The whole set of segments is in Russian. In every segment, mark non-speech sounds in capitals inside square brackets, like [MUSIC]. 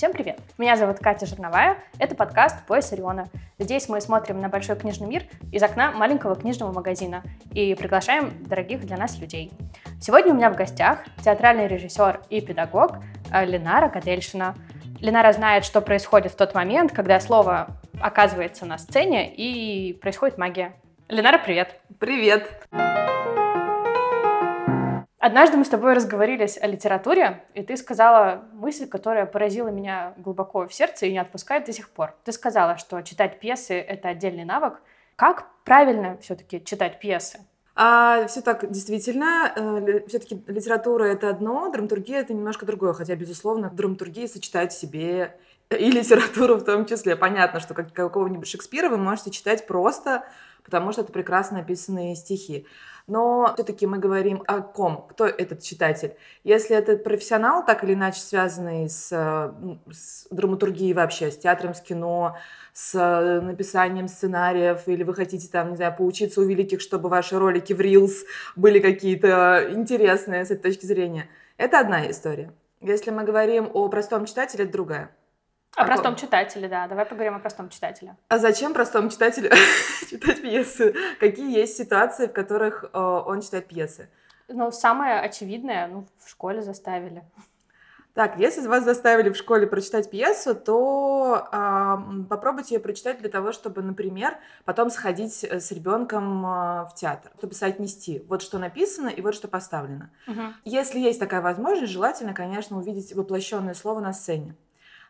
Всем привет! Меня зовут Катя Жирновая. Это подкаст «Пояс Ориона». Здесь мы смотрим на большой книжный мир из окна маленького книжного магазина и приглашаем дорогих для нас людей. Сегодня у меня в гостях театральный режиссер и педагог э, Ленара Кадельшина. Ленара знает, что происходит в тот момент, когда слово оказывается на сцене и происходит магия. Ленара, привет! Привет! Однажды мы с тобой разговорились о литературе, и ты сказала мысль, которая поразила меня глубоко в сердце и не отпускает до сих пор. Ты сказала, что читать пьесы — это отдельный навык. Как правильно все-таки читать пьесы? А, все так, действительно, э, все-таки литература это одно, драматургия это немножко другое, хотя, безусловно, драматургия сочетает в себе и литературу в том числе. Понятно, что как какого-нибудь Шекспира вы можете читать просто, потому что это прекрасно написанные стихи но все-таки мы говорим о ком, кто этот читатель. Если это профессионал, так или иначе связанный с, с драматургией вообще, с театром, с кино, с написанием сценариев, или вы хотите там, не знаю, поучиться у великих, чтобы ваши ролики в Reels были какие-то интересные с этой точки зрения, это одна история. Если мы говорим о простом читателе, это другая. О простом читателе, да. Давай поговорим о простом читателе. А зачем простому читателю [LAUGHS] читать пьесы? Какие есть ситуации, в которых э, он читает пьесы? Ну, самое очевидное, ну, в школе заставили. Так, если вас заставили в школе прочитать пьесу, то э, попробуйте ее прочитать для того, чтобы, например, потом сходить э, с ребенком э, в театр, чтобы соотнести вот что написано и вот что поставлено. Угу. Если есть такая возможность, желательно, конечно, увидеть воплощенное слово на сцене.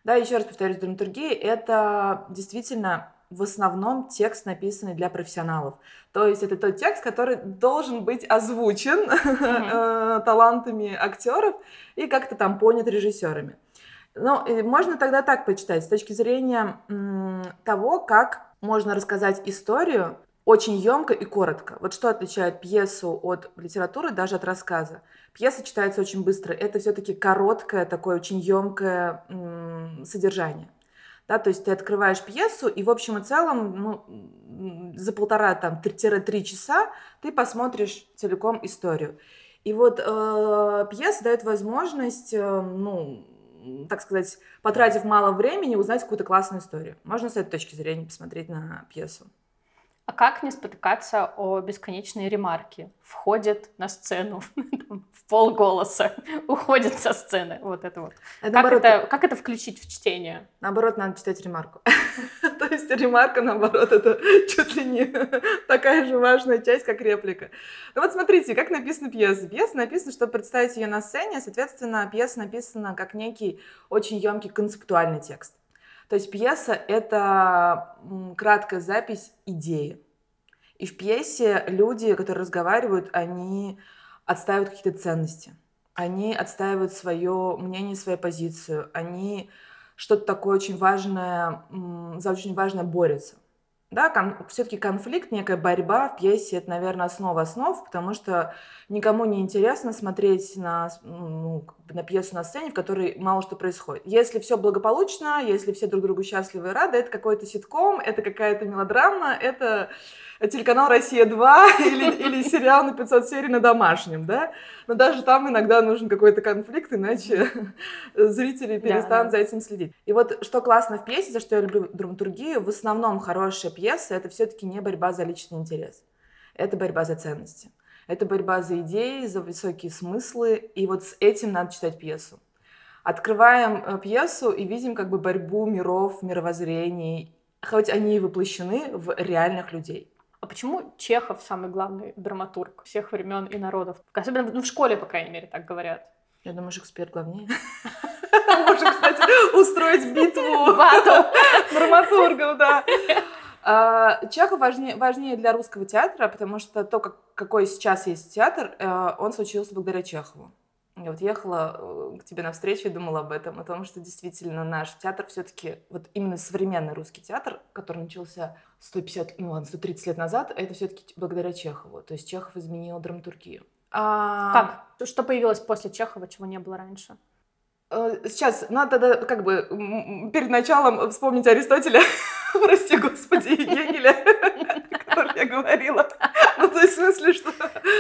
Да, еще раз повторюсь, драматургия — это действительно в основном текст, написанный для профессионалов. То есть это тот текст, который должен быть озвучен mm-hmm. талантами актеров и как-то там понят режиссерами. Ну, можно тогда так почитать, с точки зрения того, как можно рассказать историю очень емко и коротко. Вот что отличает пьесу от литературы, даже от рассказа. Пьеса читается очень быстро. Это все-таки короткое, такое очень емкое содержание. Да, то есть ты открываешь пьесу, и в общем и целом ну, за полтора там, три часа ты посмотришь целиком историю. И вот э, пьеса дает возможность, э, ну, так сказать, потратив мало времени, узнать какую-то классную историю. Можно с этой точки зрения посмотреть на пьесу. А как не спотыкаться о бесконечной ремарке? Входит на сцену [LAUGHS] в полголоса, [LAUGHS] уходит со сцены. Вот это вот. Это как, наоборот, это, как это включить в чтение? Наоборот, надо читать ремарку. [LAUGHS] То есть ремарка, наоборот, это чуть ли не такая же важная часть, как реплика. Ну вот смотрите, как написана пьеса. Пьеса написана, чтобы представить ее на сцене, соответственно, пьеса написана как некий очень емкий концептуальный текст. То есть пьеса — это краткая запись идеи. И в пьесе люди, которые разговаривают, они отстаивают какие-то ценности. Они отстаивают свое мнение, свою позицию. Они что-то такое очень важное, за очень важное борются. Да, кон- все-таки конфликт, некая борьба в пьесе, это, наверное, основа основ, потому что никому не интересно смотреть на, ну, на пьесу на сцене, в которой мало что происходит. Если все благополучно, если все друг другу счастливы и рады, это какой-то ситком, это какая-то мелодрама, это телеканал «Россия-2» [LAUGHS] или, или сериал на 500 серий на домашнем, да? Но даже там иногда нужен какой-то конфликт, иначе [LAUGHS] зрители перестанут да, да. за этим следить. И вот что классно в пьесе, за что я люблю драматургию, в основном хорошая пьеса — это все-таки не борьба за личный интерес. Это борьба за ценности. Это борьба за идеи, за высокие смыслы, и вот с этим надо читать пьесу. Открываем э, пьесу и видим как бы борьбу миров, мировоззрений, хоть они и воплощены в реальных людей. Почему Чехов самый главный драматург всех времен и народов? Особенно ну, в школе, по крайней мере, так говорят. Я думаю, Шекспир главнее. [LAUGHS] Можем, кстати, устроить битву [LAUGHS] [LAUGHS] драматургов, да. А, Чехов важнее, важнее для русского театра, потому что то, как, какой сейчас есть театр, э, он случился благодаря Чехову. Я вот ехала э, к тебе на встречу и думала об этом, о том, что действительно наш театр все-таки, вот именно современный русский театр, который начался 150, ну ладно, 130 лет назад, это все-таки благодаря Чехову. То есть Чехов изменил драматургию. А... Как? Что появилось после Чехова, чего не было раньше? Э, сейчас надо как бы перед началом вспомнить Аристотеля, [LAUGHS] прости господи, Гегеля, [LAUGHS] о котором я говорила. Есть, в смысле, что...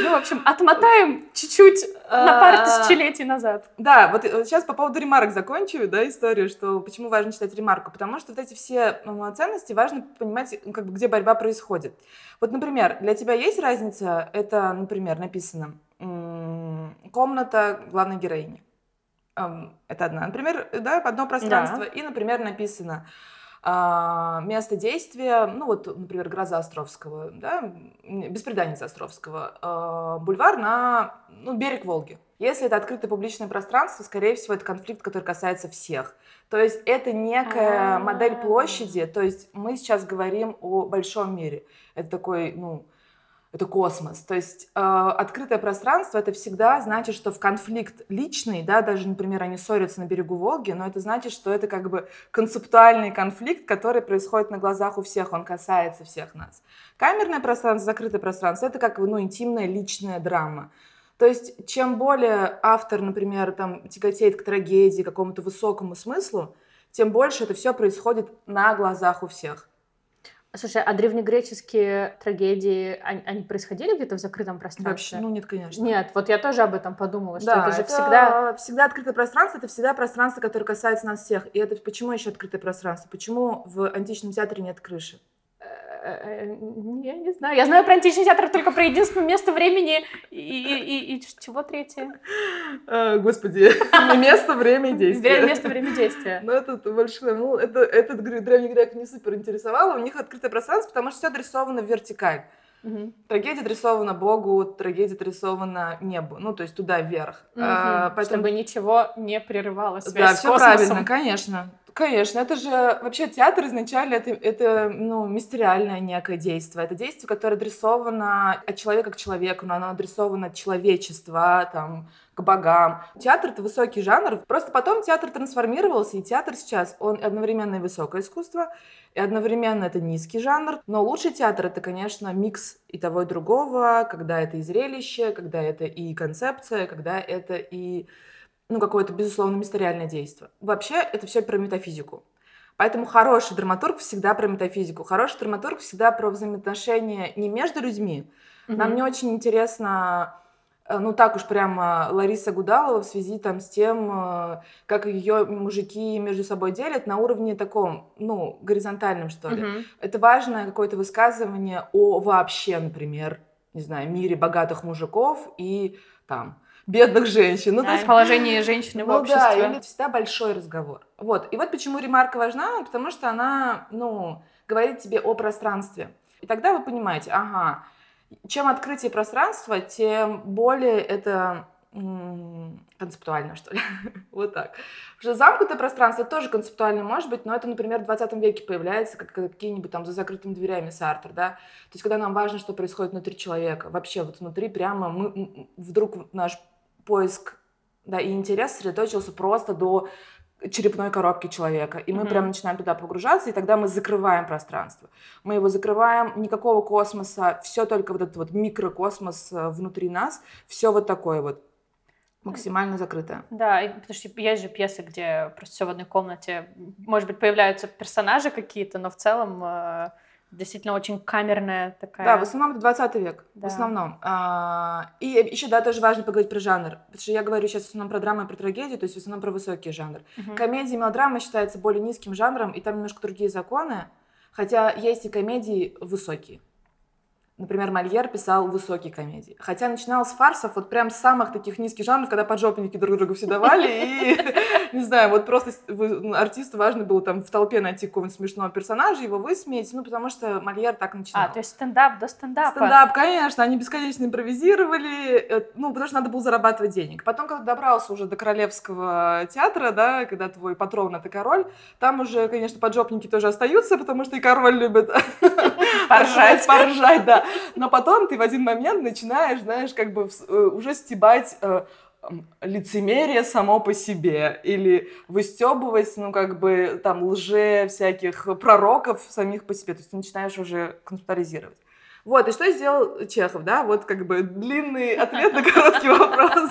Ну, в общем, отмотаем чуть-чуть на пару тысячелетий назад. Да, вот э, сейчас по поводу ремарок закончу, да, историю, что почему важно читать ремарку, потому что вот эти все ценности важно понимать, как бы, где борьба происходит. Вот, например, для тебя есть разница, это, например, написано «комната главной героини». Ам, Это одна. Например, да, одно пространство. И, например, написано а, место действия, ну вот, например, «Гроза Островского», да, «Беспреданница Островского», а, бульвар на, ну, берег Волги. Если это открытое публичное пространство, скорее всего, это конфликт, который касается всех. То есть это некая А. модель площади, то есть мы сейчас говорим о большом мире. Это такой, ну, это космос. То есть э, открытое пространство это всегда значит, что в конфликт личный, да, даже, например, они ссорятся на берегу Волги, но это значит, что это как бы концептуальный конфликт, который происходит на глазах у всех, он касается всех нас. Камерное пространство, закрытое пространство это как ну, интимная личная драма. То есть, чем более автор, например, там, тяготеет к трагедии, какому-то высокому смыслу, тем больше это все происходит на глазах у всех. Слушай, а древнегреческие трагедии, они, они происходили где-то в закрытом пространстве? Вообще, ну нет, конечно. Нет, вот я тоже об этом подумала, что Да, это же всегда... всегда открытое пространство, это всегда пространство, которое касается нас всех. И это почему еще открытое пространство? Почему в античном театре нет крыши? Э, Я не знаю. Я знаю про античный театр только про единственное место времени и, и- и- и чего третье? Э, Господи, [LAUGHS] место, время и действие. Место, время действия. Ну, это больше, ну, это, этот древний грек не супер интересовало. У них открытое пространство, потому что все адресовано в вертикаль. Мгм. Трагедия адресована Богу, трагедия адресована небу. Ну, то есть туда вверх. Мгм. А, поэтому- Чтобы ничего не прерывало связь Да, все космосом. правильно, конечно. Конечно, это же вообще театр изначально это, это ну, мистериальное некое действие. Это действие, которое адресовано от человека к человеку, но оно адресовано от человечества, там, к богам. Театр — это высокий жанр. Просто потом театр трансформировался, и театр сейчас, он одновременно и высокое искусство, и одновременно это низкий жанр. Но лучший театр — это, конечно, микс и того, и другого, когда это и зрелище, когда это и концепция, когда это и ну, какое-то, безусловно, мистериальное действие. Вообще, это все про метафизику. Поэтому хороший драматург всегда про метафизику. Хороший драматург всегда про взаимоотношения не между людьми. Нам Мгм. не очень интересно, э, ну так уж прямо Лариса Гудалова в связи там с тем, э, как ее мужики между собой делят на уровне таком, ну, горизонтальном, что ли. Мгм. Это важное какое-то высказывание о вообще, например, не знаю, мире богатых мужиков и там бедных женщин. Ну, то Да, есть положение женщины в ну да, обществе. или это всегда большой разговор. Вот. И вот почему ремарка важна, потому что она, ну, говорит тебе о пространстве. И тогда вы понимаете, ага, чем открытие пространства, тем более это м, концептуально, что ли. [LAUGHS] вот так. Что замкнутое пространство тоже концептуально может быть, но это, например, в 20 веке появляется, как какие-нибудь там за закрытыми дверями Сартер, да. То есть, когда нам важно, что происходит внутри человека. Вообще, вот внутри прямо мы вдруг наш поиск да, и интерес сосредоточился просто до черепной коробки человека. И мы Мгм. прям начинаем туда погружаться, и тогда мы закрываем пространство. Мы его закрываем, никакого космоса, все только вот этот вот микрокосмос э, внутри нас, все вот такое вот максимально закрытое. Да, и потому что есть же пьесы, где просто все в одной комнате. Может быть, появляются персонажи какие-то, но в целом э, действительно очень камерная такая. Да, в основном это 20 век. Да. В основном. А, и еще, да, тоже важно поговорить про жанр. Потому что я говорю сейчас в основном про драму и про трагедию, то есть в основном про высокий жанр. Мгм. Комедия и мелодрама считается более низким жанром, и там немножко другие законы. Хотя есть и комедии высокие. Например, Мольер писал высокие комедии. Хотя начинал с фарсов, вот прям с самых таких низких жанров, когда поджопники друг другу все давали, и, [LAUGHS] не знаю, вот просто артисту важно было там в толпе найти какого-нибудь смешного персонажа, его высмеять, ну, потому что Мольер так начинал. А, то есть стендап до стендапа. Стендап, конечно, они бесконечно импровизировали, э, ну, потому что надо было зарабатывать денег. Потом, когда добрался уже до Королевского театра, да, когда твой патрон — это король, там уже, конечно, поджопники тоже остаются, потому что и король любит [LAUGHS] Поржать. поржать, да. Но потом ты в один момент начинаешь, знаешь, как бы э, уже стебать э, лицемерие само по себе или выстебывать, ну, как бы, там, лже всяких пророков самих по себе. То есть ты начинаешь уже концептуализировать. Вот, и что сделал Чехов, да? Вот как бы длинный ответ на короткий вопрос.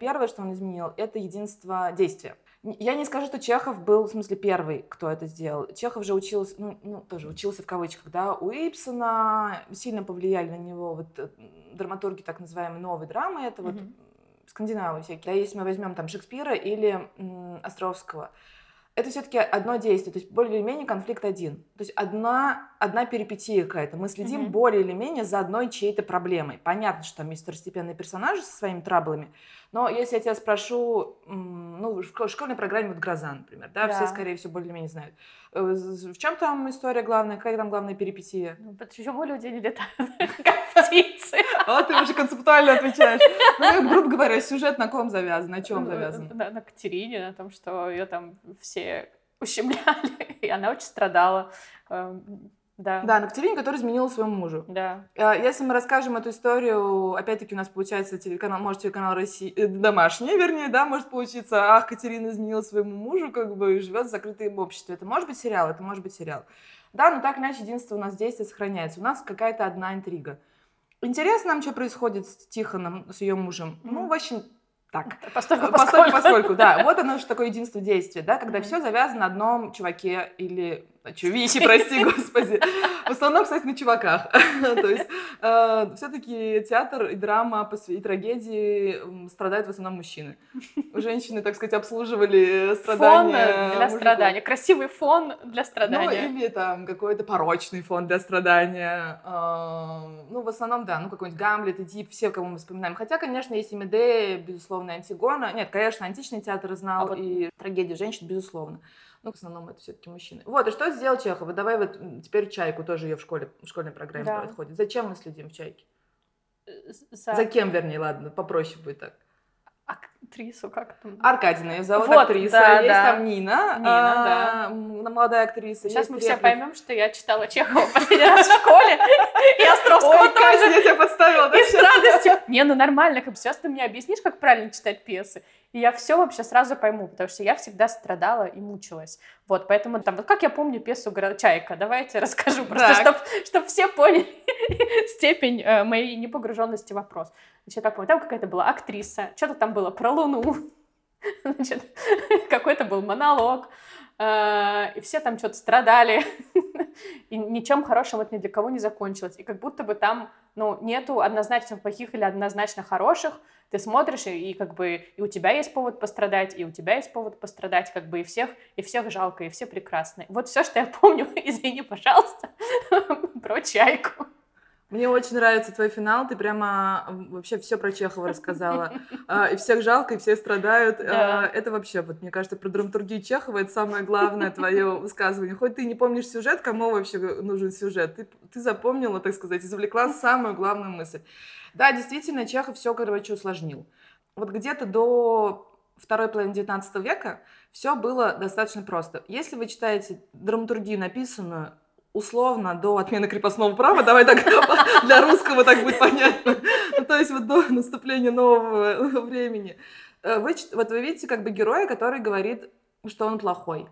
Первое, что он изменил, это единство действия. Я не скажу, что Чехов был, в смысле, первый, кто это сделал. Чехов же учился, ну, ну тоже учился в кавычках, да, у Ипсона, сильно повлияли на него вот э, драматурги так называемой новой драмы, это вот mm-hmm. скандинавы всякие. Да, если мы возьмем там Шекспира или м, Островского, это все-таки одно действие, то есть более или менее конфликт один. То есть одна, одна перипетия какая-то. Мы следим mm-hmm. более или менее за одной чьей-то проблемой. Понятно, что там есть второстепенные персонажи со своими траблами, но если я тебя спрошу, ну, в школьной программе вот «Гроза», например, да, да. все, скорее всего, более-менее знают. Э, в чем там история главная? Какая там главная перипетия? Ну, почему люди не летают, [LAUGHS] как птицы? Вот ты уже концептуально отвечаешь. Ну, грубо говоря, сюжет на ком завязан, на чем завязан? На Катерине, на том, что ее там все ущемляли, [LAUGHS] и она очень страдала. Да. Да, на Катерине, которая изменила своему мужу. Да. А, если мы расскажем эту историю, опять-таки у нас получается телеканал, может, телеканал России, э, домашний, вернее, да, может получиться, ах, Катерина изменила своему мужу, как бы, и живет в закрытом обществе. Это может быть сериал, это может быть сериал. Да, но так или иначе, единство у нас действие сохраняется. У нас какая-то одна интрига. Интересно нам, что происходит с Тихоном, с ее мужем? Mm-hmm. Ну, в общем, так. [LAUGHS] Постольку, э, поскольку. поскольку, да. Вот оно же такое единство действия, да, когда mm-hmm. все завязано на одном чуваке или Чувихи, прости господи. В основном, кстати, на чуваках. [LAUGHS] То есть э, все-таки театр и драма и трагедии страдают в основном мужчины. [LAUGHS] Женщины, так сказать, обслуживали страдания. Фон для страдания. Красивый фон для страдания. Ну, или там какой-то порочный фон для страдания. Э, ну, в основном, да, ну, какой-нибудь Гамлет, Эдип, все, кого мы вспоминаем. Хотя, конечно, есть и Медея, безусловно, Антигона. Нет, конечно, античный театр знал, а вот... и трагедию женщин, безусловно. Ну, в основном это все-таки мужчины. Вот, и что сделал Чехов? Давай вот теперь чайку тоже ее в школе, в школьной программе да. происходит. Зачем мы следим в чайке? Э, за... За кем, вернее, ладно, попроще будет так. Актрису как там? Аркадина ее зовут вот, актриса. Да, есть да. там Нина. Нина, а, да. Молодая актриса. Сейчас мы все поймем, что я читала Чехова последний раз в школе. И Островского Ой, тоже. я тебя подставила. И с радостью. Не, ну нормально, как бы сейчас ты мне объяснишь, как правильно читать пьесы. И я все вообще сразу пойму, потому что я всегда страдала и мучилась. Вот, поэтому там, вот как я помню пьесу «Чайка», давайте [LAUGHS] расскажу, просто чтобы чтоб все поняли [LAUGHS] степень э, моей непогруженности в вопрос. Значит, я помню, там какая-то была актриса, что-то там было про Луну, [LAUGHS] значит, какой-то был монолог, э, и все там что-то страдали, и ничем хорошим это ни для кого не закончилось. И как будто бы там, ну, нету однозначно плохих или однозначно хороших, ты смотришь, и, и как бы и у тебя есть повод пострадать, и у тебя есть повод пострадать, как бы и всех, и всех жалко, и все прекрасны. Вот все, что я помню, [LAUGHS] извини, пожалуйста, [LAUGHS] про чайку. Мне очень нравится твой финал, ты прямо вообще все про Чехова рассказала. [LAUGHS] А, и всех жалко, и все страдают. А, это вообще, вот мне кажется, про драматургию Чехова это самое главное твое [LAUGHS] высказывание. Хоть ты не помнишь сюжет, кому вообще нужен сюжет, ты, ты запомнила, так сказать, извлекла самую главную мысль. Да, действительно, Чехов все, короче, усложнил. Вот где-то до второй половины 19 века все было достаточно просто. Если вы читаете драматургию, написанную условно до отмены крепостного права, давай так [LAUGHS] для русского так будет понятно, ну, то есть вот до наступления нового времени, э, вы, вот вы видите как бы героя, который говорит, что он плохой.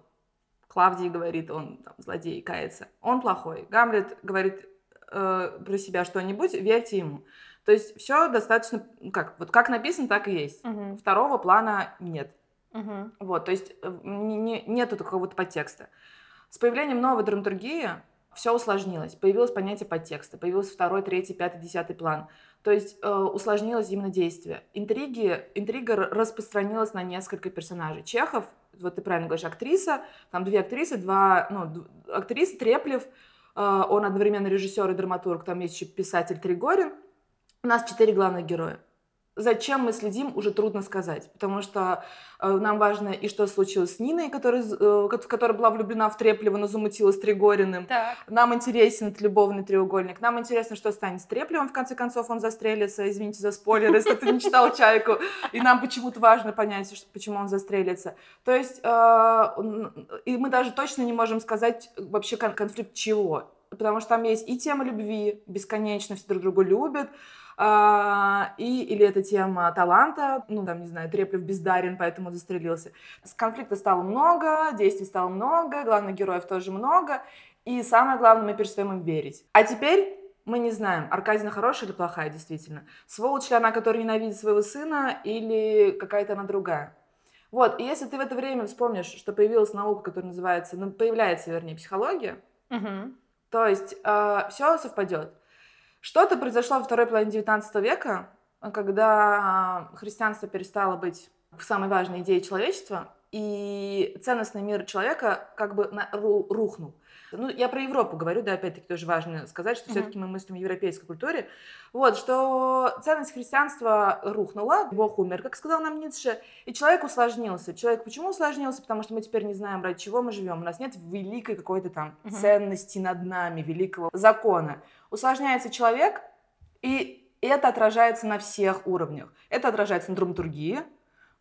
Клавдий говорит, он там, злодей, кается. Он плохой. Гамлет говорит э, про себя что-нибудь, верьте ему. То есть все достаточно, ну, как, вот как написано, так и есть. Угу. Второго плана нет. Угу. Вот, то есть э, не, не, нету какого-то подтекста. С появлением новой драматургии все усложнилось. Появилось понятие подтекста, появился второй, третий, пятый, десятый план. То есть э, усложнилось именно действие. Интриги, интрига распространилась на несколько персонажей. Чехов, вот ты правильно говоришь, актриса, там две актрисы, два, ну, актриса Треплев, э, он одновременно режиссер и драматург, там есть еще писатель Тригорин, у нас четыре главных героя. Зачем мы следим, уже трудно сказать, потому что э, нам важно и что случилось с Ниной, которая, э, которая была влюблена в Треплева, но замутила с Тригориным. Так. Нам интересен этот любовный треугольник. Нам интересно, что станет с Треплевым, в конце концов он застрелится. Извините за спойлер, если ты не читал «Чайку». И нам почему-то важно понять, почему он застрелится. То есть, э, и мы даже точно не можем сказать вообще конфликт чего. Потому что там есть и тема любви, бесконечно все друг друга любят, а, и, или это тема таланта, ну, там, не знаю, Треплев бездарен, поэтому застрелился. С конфликта стало много, действий стало много, главных героев тоже много, и самое главное, мы перестаем им верить. А теперь мы не знаем, Аркадина хорошая или плохая, действительно. Сволочь ли она, которая ненавидит своего сына, или какая-то она другая. Вот, и если ты в это время вспомнишь, что появилась наука, которая называется, ну, появляется, вернее, психология, Мгм. то есть все совпадет. Что-то произошло во второй половине 19 века, когда а, христианство перестало быть самой важной идеей человечества, и ценностный мир человека как бы рухнул. Ну, я про Европу говорю, да, опять-таки тоже важно сказать, что Мгм. все-таки мы мыслим в европейской культуре. Вот, что ценность христианства рухнула, Бог умер, как сказал нам Ницше, и человек усложнился. Человек почему усложнился? Потому что мы теперь не знаем, ради чего мы живем. У нас нет великой какой-то там Мгм. ценности над нами, великого закона. Усложняется человек, и это отражается на всех уровнях. Это отражается на драматургии.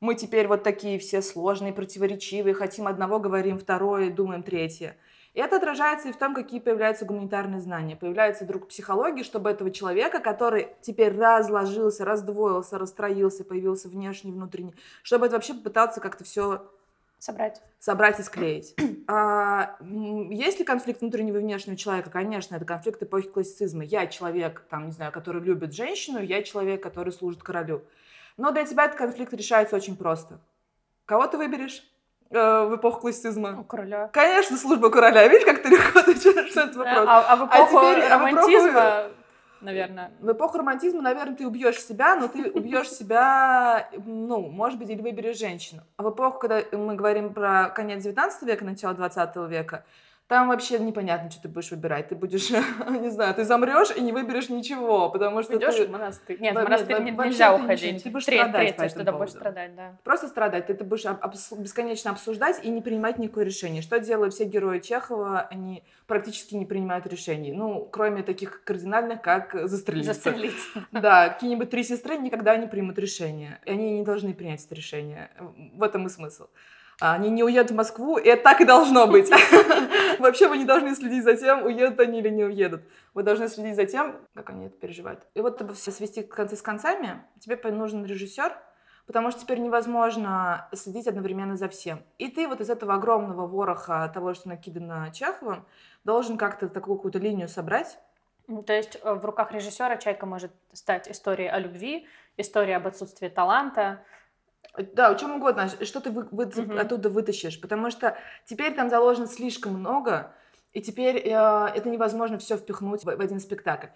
Мы теперь вот такие все сложные, противоречивые, хотим одного, говорим второе, думаем третье. И это отражается и в том, какие появляются гуманитарные знания. Появляется друг психологии, чтобы этого человека, который теперь разложился, раздвоился, расстроился, появился внешний, внутренний, чтобы это вообще попытаться как-то все Собрать. собрать и склеить. [CLEARS THROAT] А, есть ли конфликт внутреннего и внешнего человека? Конечно, это конфликт эпохи классицизма. Я человек, там, не знаю, который любит женщину, я человек, который служит королю. Но для тебя этот конфликт решается очень просто. Кого ты выберешь э, в эпоху У классицизма? короля. Конечно, служба короля. Видишь, как ты легко отвечаешь на этот вопрос? А, а в эпоху теперь- а в эпоху- романтизма, наверное. В эпоху романтизма, наверное, ты убьешь себя, но ты убьешь себя, ну, может быть, или выберешь женщину. А в эпоху, когда мы говорим про конец 19 века, начало 20 века, там вообще непонятно, что ты будешь выбирать. Ты будешь, [LAUGHS] не знаю, ты замрешь и не выберешь ничего, потому что Идешь ты в монастырь. Нет, в нет, монастырь во- не- вообще нельзя ты ничего уходить. ты будешь Треть- страдать по Третье, этому будешь страдать, да. просто страдать. Ты это будешь об- обс- бесконечно обсуждать и не принимать никакое решение. Что делают все герои Чехова? Они практически не принимают решений. Ну, кроме таких кардинальных, как застрелиться. Застрелиться. [LAUGHS] Да, какие-нибудь три сестры никогда не примут решение. И они не должны принять это решение. В этом и смысл. А Они не уедут в Москву, и это так и должно быть. [LAUGHS] Вообще вы не должны следить за тем, уедут они или не уедут. Вы должны следить за тем, как они это переживают. И вот, чтобы все свести концы с концами, тебе нужен режиссер, потому что теперь невозможно следить одновременно за всем. И ты вот из этого огромного вороха того, что накидано Чеховым, должен как-то такую какую-то линию собрать, Ну, То есть э, в руках режиссера «Чайка» может стать историей о любви, историей об отсутствии таланта. Да, о чем угодно, что ты вы- вы- Мгм. оттуда вытащишь, потому что теперь там заложено слишком много, и теперь э, это невозможно все впихнуть в, в один спектакль.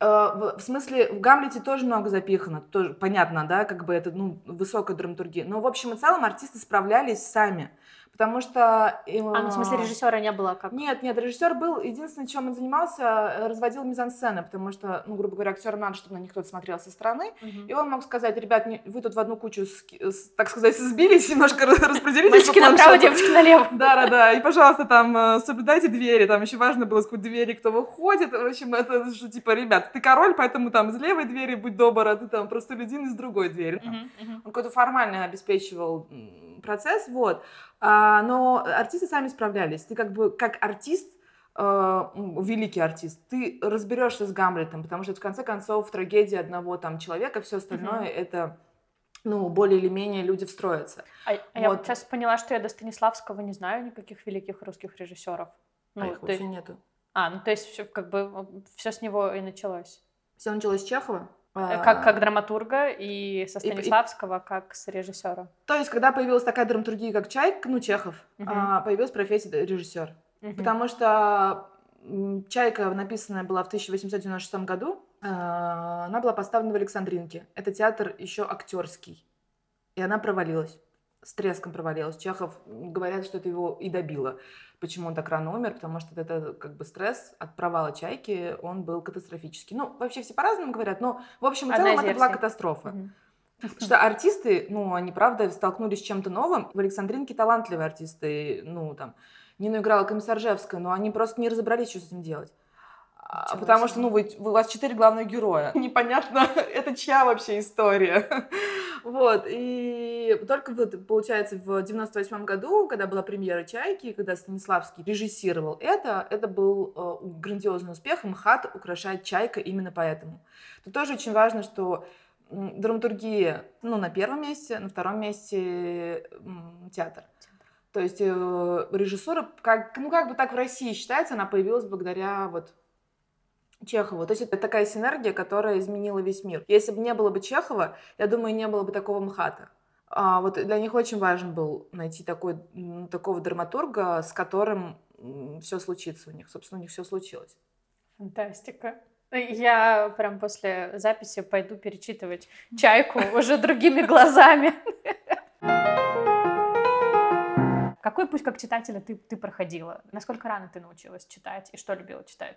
Э, в, в смысле, в Гамлете тоже много запихано, тоже понятно, да, как бы это, ну, высокая драматургия, но в общем и целом артисты справлялись сами, потому что... э, А, ну, в смысле режиссера не было как... нет, нет, режиссер был, единственное, чем он занимался, э, разводил мизансцены, потому что, ну, грубо говоря, актерам надо, чтобы на них кто-то смотрел со стороны, Мгм. и он мог сказать, ребят, не- вы тут в одну кучу, ски- с- так сказать, сбились, немножко распределитесь Мальчики направо, планшету». девочки налево. Да, да, да. И, пожалуйста, там э, соблюдайте двери. Там еще важно было, сколько двери кто выходит. В общем, это что, типа, ребят, ты король, поэтому там из левой двери будь добр, а ты там просто один из другой двери. Мгм, мгм. Он какой-то формально обеспечивал процесс, вот. А, но артисты сами справлялись. Ты как бы, как артист, м, великий артист, ты разберешься с Гамлетом, потому что, в конце концов, трагедия одного там человека, все остальное Мгм. это, ну, более или менее люди встроятся. А, а я Вот. вот сейчас поняла, что я до Станиславского не знаю никаких великих русских режиссеров. а Ну, их то вообще есть- нету. а, ну то есть все, как бы все с него и началось. Все началось с Чехова. Э, Как, как драматурга и со и- Станиславского, как с режиссера. То есть, когда появилась такая драматургия, как Чайк, ну, Чехов, а, появилась профессия режиссер. Мгм. Потому что Чайка написанная была в 1896 году, а, она была поставлена в Александринке. Это театр еще актерский. И она провалилась. С треском провалилась. Чехов, говорят, что это его и добило. Почему он так рано умер? Потому что это как бы стресс от провала Чайки, он был катастрофический. Ну, вообще все по-разному говорят, но в общем и целом это была катастрофа. Мгм. Что артисты, ну, они, правда, столкнулись с чем-то новым. В Александринке талантливые артисты, ну, там, Нину играла Комиссаржевская, но они просто не разобрались, что с этим делать. Ничего Потому себе. что, ну, вы, у вас четыре главных героя. [LAUGHS] Непонятно, [LAUGHS] это чья вообще история. [LAUGHS] Вот, и только вот, получается, в 98 году, когда была премьера «Чайки», когда Станиславский режиссировал это, это был э, грандиозный успех, МХАТ украшает «Чайка» именно поэтому. Тут тоже очень важно, что драматургия, ну, на первом месте, на втором месте театр. То есть э, режиссура, как, ну, как бы так в России считается, она появилась благодаря вот Чехову. То есть это такая синергия, которая изменила весь мир. Если бы не было бы Чехова, я думаю, не было бы такого МХАТа. А, вот для них очень важен был найти такой, такого драматурга, с которым все случится у них. Собственно, у них все случилось. Фантастика. Я прям после записи пойду перечитывать «Чайку» уже другими глазами. Какой путь как читателя ты, ты проходила? Насколько рано ты научилась читать и что любила читать?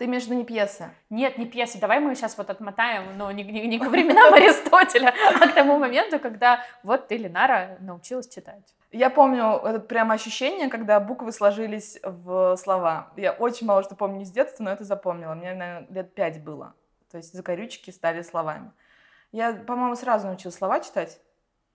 Ты виду не пьесы? Нет, не пьесы. Давай мы сейчас вот отмотаем, но не, не, не к временам [LAUGHS] Аристотеля, а к тому моменту, когда вот ты, Ленара, научилась читать. Я помню это прямо ощущение, когда буквы сложились в слова. Я очень мало что помню с детства, но это запомнила. Мне, наверное, лет пять было. То есть закорючки стали словами. Я, по-моему, сразу научилась слова читать.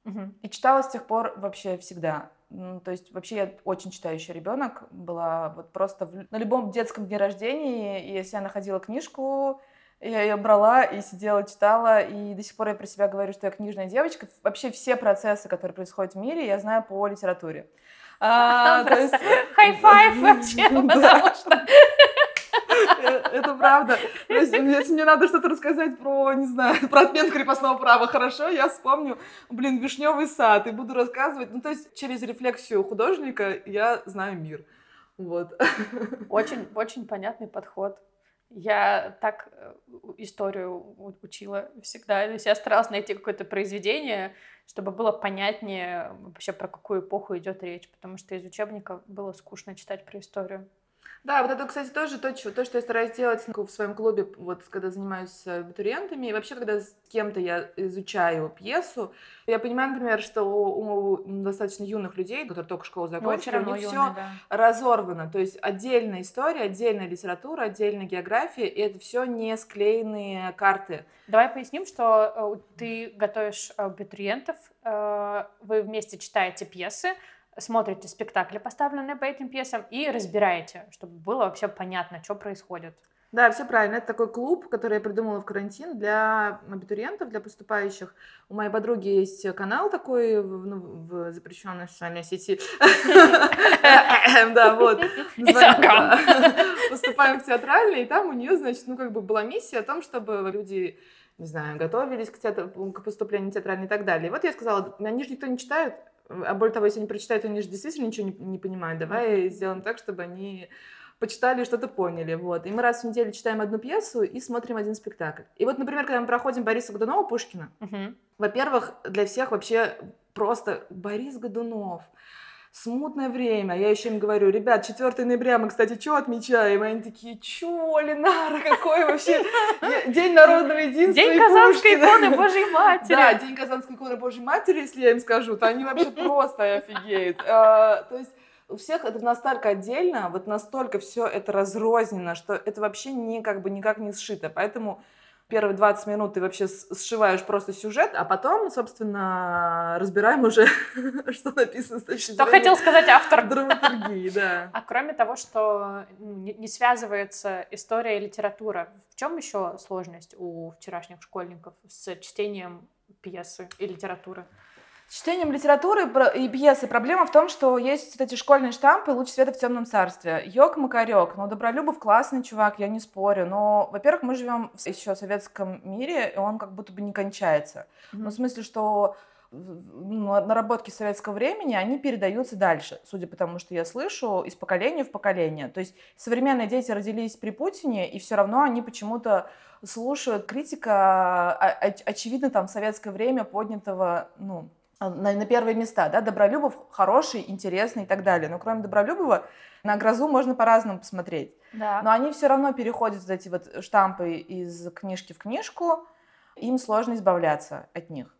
Угу. И читала с тех пор вообще всегда. То есть вообще я очень читающий ребенок. Была вот просто в, на любом детском дне рождения, если я находила книжку, я ее брала и сидела, читала, и до сих пор я про себя говорю, что я книжная девочка. Вообще все процессы, которые происходят в мире, я знаю по литературе. [LAUGHS] А, High five [LAUGHS] вообще, [LAUGHS] потому что... Э, это правда. Если мне надо что-то рассказать про, не знаю, про отмену крепостного права, хорошо, я вспомню, блин, вишневый сад, и буду рассказывать. Ну, то есть через рефлексию художника я знаю мир. Вот. Очень, очень понятный подход. Я так э, историю учила всегда. То есть я старалась найти какое-то произведение, чтобы было понятнее вообще про какую эпоху идет речь, потому что из учебника было скучно читать про историю. Да, вот это, кстати, тоже то, что, то, что я стараюсь делать в своем клубе, вот когда занимаюсь с абитуриентами, и вообще, когда с кем-то я изучаю пьесу, я понимаю, например, что у, у достаточно юных людей, которые только школу ну, закончили, у них все да. разорвано, то есть отдельная история, отдельная литература, отдельная география, и это все не склеенные карты. Давай поясним, что э, ты готовишь абитуриентов, э, вы вместе читаете пьесы, смотрите спектакли, поставленные по этим пьесам, и разбираете, чтобы было вообще понятно, что происходит. Да, все правильно. Это такой клуб, который я придумала в карантин для абитуриентов, для поступающих. У моей подруги есть канал такой ну, в запрещенной социальной сети. [LAUGHS] Да, вот. Поступаем в театральный, и там у нее, значит, ну как бы была миссия о том, чтобы люди не знаю, готовились к, театр, к поступлению в театральный и так далее. И вот я сказала, они же никто не читает, а более того, если они прочитают, они же действительно ничего не, не понимают. Давай сделаем так, чтобы они почитали и что-то поняли. Вот. И мы раз в неделю читаем одну пьесу и смотрим один спектакль. И вот, например, когда мы проходим Бориса Годунова Пушкина, угу. во-первых, для всех вообще просто Борис Годунов — смутное время. Я еще им говорю, ребят, 4 ноября мы, кстати, что отмечаем? И они такие, чё, Ленара, какой вообще [LAUGHS] День народного единства День Казанской иконы Божьей [LAUGHS] Матери. Да, День Казанской иконы Божьей Матери, если я им скажу, то они вообще просто офигеют. А, то есть у всех это настолько отдельно, вот настолько все это разрознено, что это вообще не, как бы, никак не сшито. Поэтому первые 20 минут ты вообще сшиваешь просто сюжет, а потом, собственно, разбираем уже, [LAUGHS] что написано с точки Что хотел сказать автор. Драматургии, да. [LAUGHS] А кроме того, что ну, не связывается история и литература, в чем еще сложность у вчерашних школьников с чтением пьесы и литературы? С чтением литературы и пьесы проблема в том, что есть вот эти школьные штампы «Луч света в темном царстве». Йог Макарек, ну, Добролюбов классный чувак, я не спорю, но, во-первых, мы живем еще в советском мире, и он как будто бы не кончается. Mm-hmm. Ну, в смысле, что наработки советского времени, они передаются дальше, судя по тому, что я слышу, из поколения в поколение. То есть современные дети родились при Путине, и все равно они почему-то слушают критика, очевидно, там, в советское время поднятого, ну, а, на, на первые места, да, Добролюбов хороший, интересный и так далее. Но кроме Добролюбова на грозу можно по-разному посмотреть. Да. Но они все равно переходят вот эти вот штампы из книжки в книжку, им сложно избавляться от них.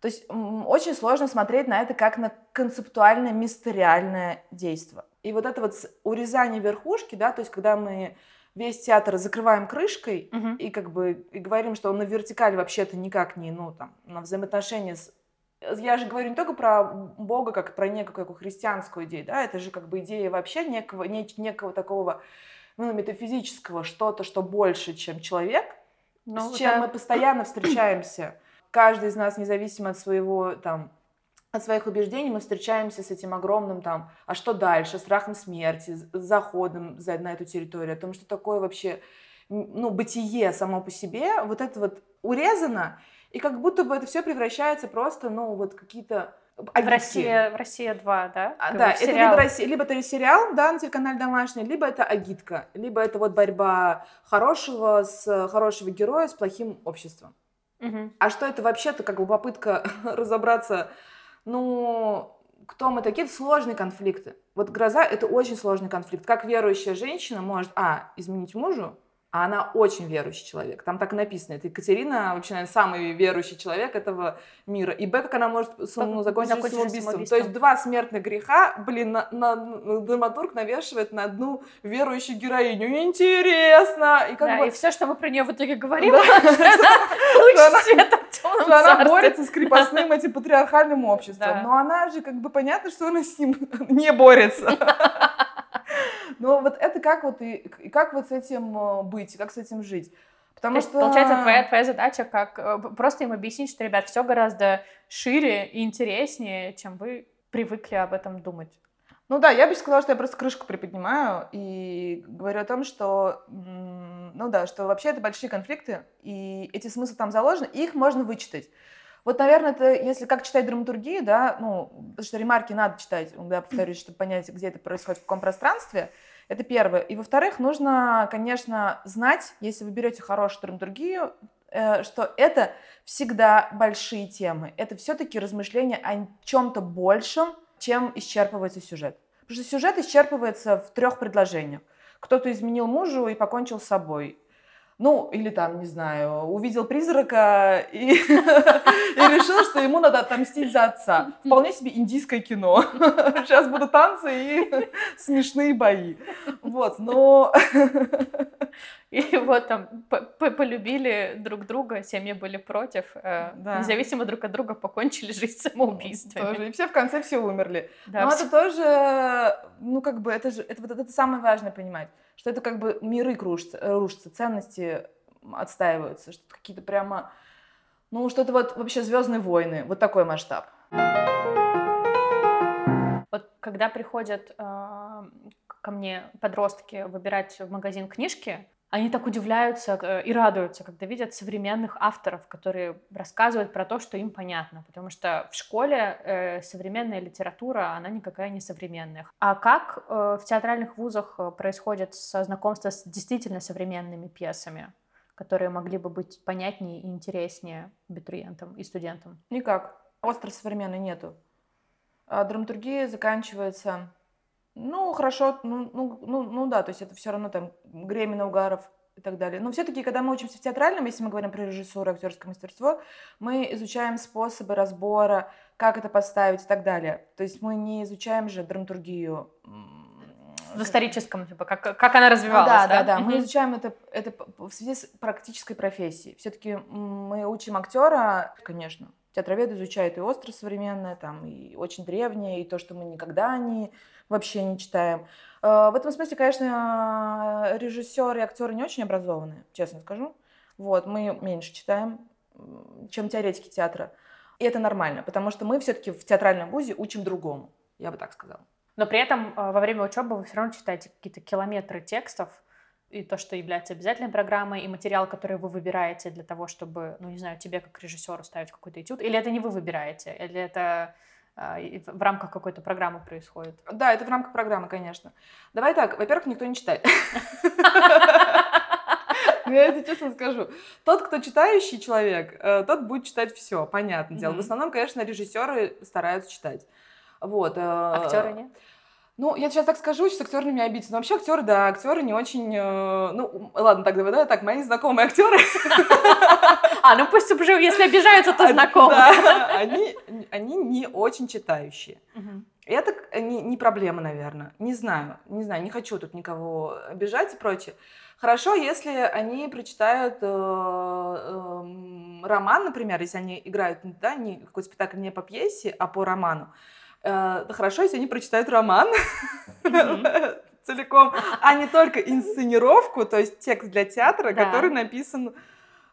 То есть очень сложно смотреть на это как на концептуальное мистериальное действие. И вот это вот урезание верхушки, да, то есть когда мы весь театр закрываем крышкой угу. и как бы и говорим, что он на вертикали вообще-то никак не, ну там, на взаимоотношения с я же говорю не только про Бога, как про некую как христианскую идею, да, это же как бы идея вообще некого, не, некого такого ну, метафизического, что-то, что больше, чем человек, ну, с чем да. мы постоянно встречаемся. Каждый из нас, независимо от своего там от своих убеждений мы встречаемся с этим огромным там, а что дальше, страхом смерти, заходом за, на эту территорию, о том, что такое вообще, ну, бытие само по себе, вот это вот урезано, И как будто бы это все превращается просто, ну, вот какие-то в России, в России 2, да? А, да, это либо, Россия, либо это сериал, да, на телеканале «Домашний», либо это агитка, либо это вот борьба хорошего с хорошего героя с плохим обществом. Угу. А что это вообще-то как бы попытка [LAUGHS] разобраться, ну, кто мы такие, это сложные конфликты. Вот гроза — это очень сложный конфликт. Как верующая женщина может, а, изменить мужу, а она очень верующий человек. Там так написано. Это Екатерина, вообще, наверное, самый верующий человек этого мира. И Б, как она может ну, закончить самоубийством. самоубийством. То есть два смертных греха, блин, на, на, на, драматург навешивает на одну верующую героиню. Интересно! И, как да, бы... и все, что мы про нее в итоге говорим, [LAUGHS] [LAUGHS] Что она борется с крепостным [LAUGHS] этим патриархальным обществом. Но она же, как бы, понятно, что она с ним не борется. Но вот это как вот и, и как вот с этим э, быть, как с этим жить? Потому То что... Получается, твоя, твоя задача как э, просто им объяснить, что, ребят, все гораздо шире и интереснее, чем вы привыкли об этом думать. Ну да, я бы сказала, что я просто крышку приподнимаю и говорю о том, что, ну да, что вообще это большие конфликты, и эти смыслы там заложены, и их можно вычитать. Вот, наверное, это если как читать драматургию, да, ну, потому что ремарки надо читать, я повторюсь, чтобы понять, где это происходит, в каком пространстве. Это первое. И во-вторых, нужно, конечно, знать, если вы берете хорошую драматургию, э, что это всегда большие темы. Это все-таки размышления о чем-то большем, чем исчерпывается сюжет. Потому что сюжет исчерпывается в трех предложениях. Кто-то изменил мужу и покончил с собой. Ну, или там, не знаю, увидел призрака [LAUGHS] и, и решил, что ему надо отомстить за отца. Вполне себе индийское кино. [LAUGHS] Сейчас будут танцы и смешные бои. Вот, но... [LAUGHS] [LAUGHS] И вот там полюбили друг друга, семьи были против, э, да. независимо друг от друга покончили [LAUGHS] жизнь самоубийствами. Тоже. И все в конце все умерли. Да, Но все... это тоже, ну как бы, это же, это, вот это самое важное понимать что это как бы миры кружатся, э, рушатся, ценности отстаиваются, что какие-то прямо, ну, что-то вот вообще Звездные войны, вот такой масштаб. Вот когда приходят э, ко мне подростки выбирать в магазин книжки, они так удивляются э, и радуются, когда видят современных авторов, которые рассказывают про то, что им понятно, потому что в школе э, современная литература, она никакая не современная. А как э, в театральных вузах происходит знакомство с действительно современными пьесами, которые могли бы быть понятнее и интереснее абитуриентам и студентам? Никак. Остро современной нету. А драматургия заканчивается ну, хорошо, ну, ну, ну, ну да, то есть это все равно там Гремина, Угаров и так далее. Но все-таки, когда мы учимся в театральном, если мы говорим про режиссуру, актерское мастерство, мы изучаем способы разбора, как это поставить и так далее. То есть мы не изучаем же драматургию в историческом, типа, как, как она развивалась, да? Да, да, да. Мы изучаем это, это в связи с практической профессией. Все-таки мы учим актера, конечно, театровед изучает и остро современное, там, и очень древнее, и то, что мы никогда не вообще не читаем. Э, в этом смысле, конечно, режиссеры и актеры не очень образованные, честно скажу. Вот, мы меньше читаем, чем теоретики театра. И это нормально, потому что мы все-таки в театральном вузе учим другому, я бы так сказала. Но при этом э, во время учебы вы все равно читаете какие-то километры текстов, и то, что является обязательной программой, и материал, который вы выбираете для того, чтобы, ну, не знаю, тебе как режиссеру ставить какой-то этюд, или это не вы выбираете, или это а, в рамках какой-то программы происходит. Да, это в рамках программы, конечно. Давай так, во-первых, никто не читает. [LAUGHS] Ну, я тебе честно скажу. Тот, кто читающий человек, э, тот будет читать все, понятное дело. В основном, конечно, режиссеры стараются читать. Вот. Э, Актеры нет? Ну, я сейчас так скажу, сейчас актеры на меня обидятся. Но вообще актеры, да, актеры не очень... Э, ну, ладно, так давай, да, так, мои знакомые актеры. [LAUGHS] А, ну пусть уже, если обижаются, то знакомые. Да, они, они не очень читающие. Это не, не проблема, наверное. Не знаю, не знаю, не хочу тут никого обижать и прочее. Хорошо, если они прочитают э, э, роман, например, если они играют, да, не какой-то спектакль не по пьесе, а по роману. Э, хорошо, если они прочитают роман. [LAUGHS] Целиком, а не только инсценировку, то есть текст для театра, который написан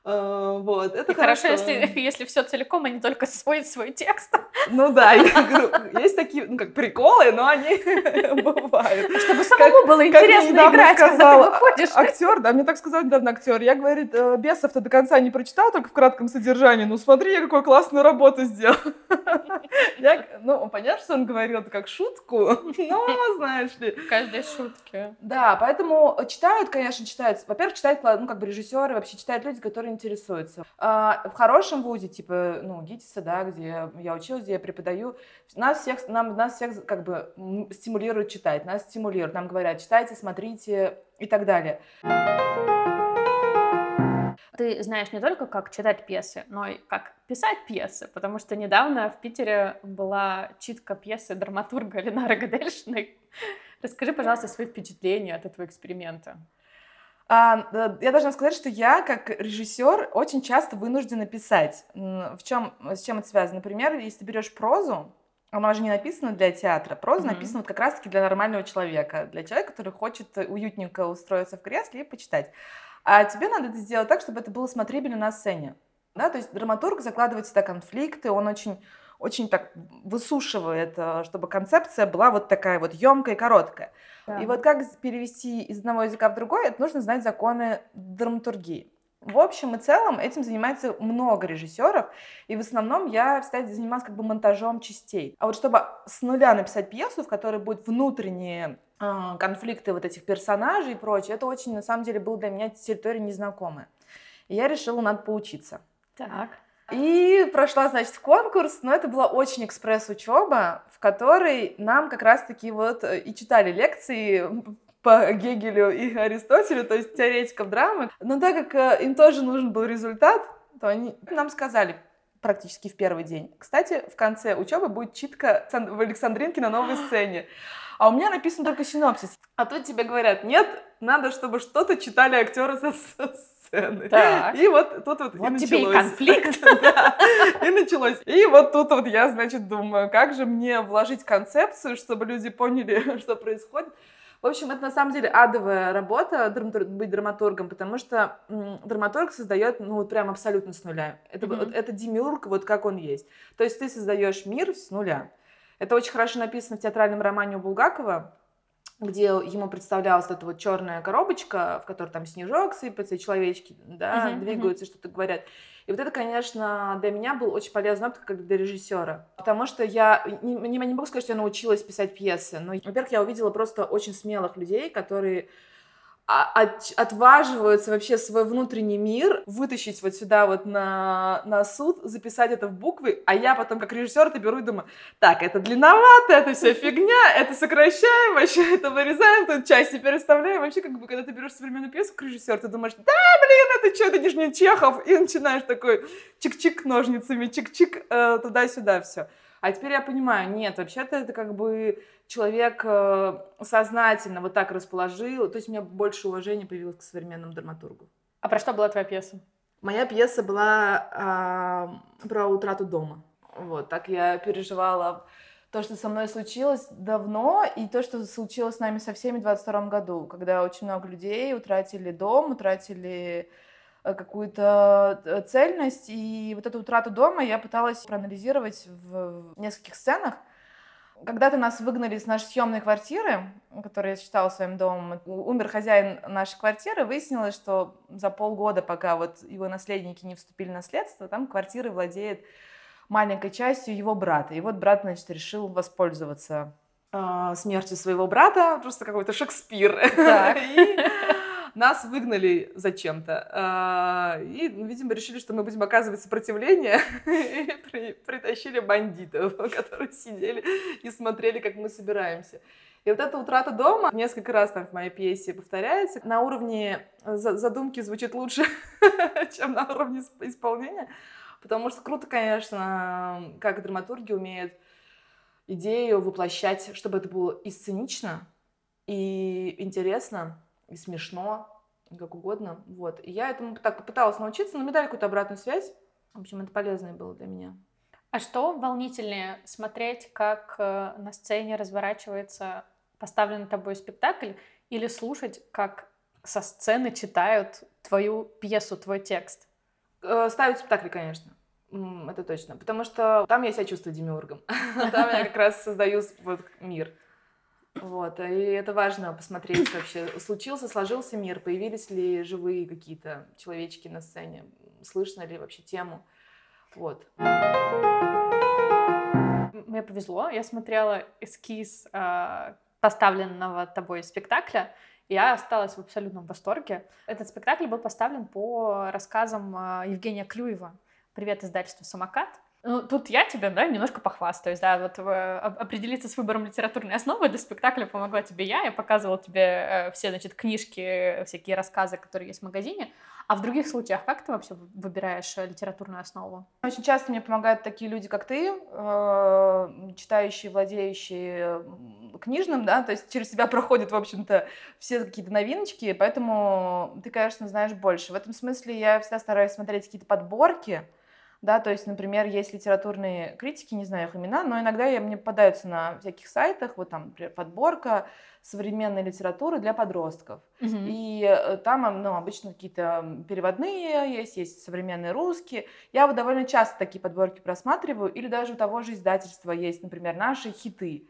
вот, это И хорошо, если, [LAUGHS] если все целиком, а не только свой свой текст. Ну да, я говорю, есть такие, ну как приколы, но они [LAUGHS] бывают. Чтобы самому было интересно играть, когда ты выходишь. Актер, да, мне так сказал недавно актер. Я, говорит, «Э, Бесов-то до конца не прочитал, только в кратком содержании. Ну смотри, я какую классную работу сделал. [LAUGHS] Я, ну, понятно, что он говорил это как шутку, но, знаешь ли. В каждой шутке. Да, поэтому читают, конечно, читают. Во-первых, читают, ну, как бы режиссеры, вообще читают люди, которые интересуются. А, в хорошем вузе, типа, ну, ГИТИСа, да, где я училась, где я преподаю, нас всех, нам, нас всех как бы стимулируют читать, нас стимулируют, нам говорят, читайте, смотрите и так далее. Ты знаешь не только, как читать пьесы, но и как писать пьесы, потому что недавно в Питере была читка пьесы драматурга Ленары Гадельшиной. Расскажи, пожалуйста, свои впечатления от этого эксперимента. А, я должна сказать, что я, как режиссер, очень часто вынуждена писать. В чем, с чем это связано? Например, если ты берешь прозу, она же не написана для театра. Проза mm-hmm. написана вот как раз-таки для нормального человека, для человека, который хочет уютненько устроиться в кресле и почитать. А тебе надо это сделать так, чтобы это было смотрибельно на сцене. Да? То есть драматург закладывает сюда конфликты, он очень очень так высушивает, э, чтобы концепция была вот такая вот емкая и короткая. Да. И вот как перевести из одного языка в другой, это нужно знать законы драматургии. В общем и целом этим занимается много режиссеров, и в основном я, кстати, занималась как бы монтажом частей. А вот чтобы с нуля написать пьесу, в которой будут внутренние э, конфликты вот этих персонажей и прочее, это очень, на самом деле, было для меня территория незнакомая. И я решила, надо поучиться. Так. И прошла, значит, конкурс, но это была очень экспресс-учеба, в которой нам как раз-таки вот э, и читали лекции по Гегелю и Аристотелю, то есть теоретиков драмы. Но так как э, им тоже нужен был результат, то они нам сказали практически в первый день. Кстати, в конце учебы будет читка в Александринке на новой сцене. А у меня написан только синопсис. А тут тебе говорят, нет, надо, чтобы что-то читали актеры со сцены. Так. И вот тут вот, вот и тебе началось. и конфликт. [LAUGHS] да, и началось. И вот тут вот я, значит, думаю, как же мне вложить концепцию, чтобы люди поняли, [LAUGHS] что происходит. В общем, это на самом деле адовая работа быть драматургом, потому что драматург создает, ну, вот прям абсолютно с нуля. Это, mm-hmm. это демиург, вот как он есть. То есть ты создаешь мир с нуля. Это очень хорошо написано в театральном романе у Булгакова где ему представлялась эта вот черная коробочка, в которой там снежок сыпется, и человечки да, uh-huh, двигаются, uh-huh. что-то говорят. И вот это, конечно, для меня был очень полезный опыт как для режиссера. Потому что я не, не, не могу сказать, что я научилась писать пьесы, но, во-первых, я увидела просто очень смелых людей, которые от, отваживаются вообще свой внутренний мир вытащить вот сюда вот на, на суд, записать это в буквы, а я потом как режиссер это беру и думаю, так, это длинновато, это все фигня, это сокращаем, вообще [LAUGHS] это вырезаем, тут части переставляем. Вообще, как бы, когда ты берешь современную пьесу как режиссер, ты думаешь, да, блин, это что, это не Чехов, и начинаешь такой чик-чик ножницами, чик-чик, э, туда-сюда все. А теперь я понимаю, нет, вообще-то это как бы человек э, сознательно вот так расположил. То есть у меня больше уважения появилось к современному драматургу. А про что была твоя пьеса? Моя пьеса была э, про утрату дома. Вот, так я переживала то, что со мной случилось давно, и то, что случилось с нами со всеми в 22 году, когда очень много людей утратили дом, утратили какую-то э, цельность. И вот эту утрату дома я пыталась проанализировать в нескольких сценах. Когда-то нас выгнали из нашей съемной квартиры, которую я считала своим домом. Умер хозяин нашей квартиры. Выяснилось, что за полгода, пока вот его наследники не вступили в наследство, там квартиры владеет маленькой частью его брата. И вот брат, значит, решил воспользоваться э, смертью своего брата, просто какой-то Шекспир. Так. [LAUGHS] И нас выгнали зачем-то. А, и, ну, видимо, решили, что мы будем оказывать сопротивление. [LAUGHS] И притащили бандитов, [LAUGHS] которые сидели и смотрели, как мы собираемся. И вот эта утрата дома несколько раз там в моей пьесе повторяется. На уровне задумки звучит лучше, [LAUGHS] чем на уровне исполнения. Потому что круто, конечно, как драматурги умеют идею воплощать, чтобы это было и сценично, и интересно, и смешно, как угодно. Вот. И я этому так попыталась научиться, но мне дали какую-то обратную связь. В общем, это полезное было для меня. А что волнительнее, смотреть, как э, на сцене разворачивается поставленный тобой спектакль, или слушать, как со сцены читают твою пьесу, твой текст? Э, ставить спектакли, конечно. Это точно. Потому что там я себя чувствую демиургом. [LAUGHS] Там я как раз создаю вот мир. Вот, и это важно посмотреть вообще, случился, сложился мир, появились ли живые какие-то человечки на сцене, слышно ли вообще тему. Вот. Мне повезло, я смотрела эскиз э, поставленного тобой спектакля, и я осталась в абсолютном восторге. Этот спектакль был поставлен по рассказам э, Евгения Клюева. Привет, издательство «Самокат». Ну, тут я тебе, да, немножко похвастаюсь, да, вот э, определиться с выбором литературной основы для спектакля помогла тебе я, я показывала тебе э, все, значит, книжки, всякие рассказы, которые есть в магазине, а в других случаях как ты вообще выбираешь э, литературную основу? Очень часто мне помогают такие люди, как ты, э, читающие, владеющие книжным, да, то есть через себя проходят, в общем-то, все какие-то новиночки, поэтому ты, конечно, знаешь больше. В этом смысле я всегда стараюсь смотреть какие-то подборки, да, то есть, например, есть литературные критики, не знаю их имена, но иногда я, мне попадаются на всяких сайтах, вот там, например, подборка современной литературы для подростков. Угу. И э, там, ну, обычно какие-то переводные есть, есть современные русские. Я вот довольно часто такие подборки просматриваю, или даже у того же издательства есть, например, наши хиты.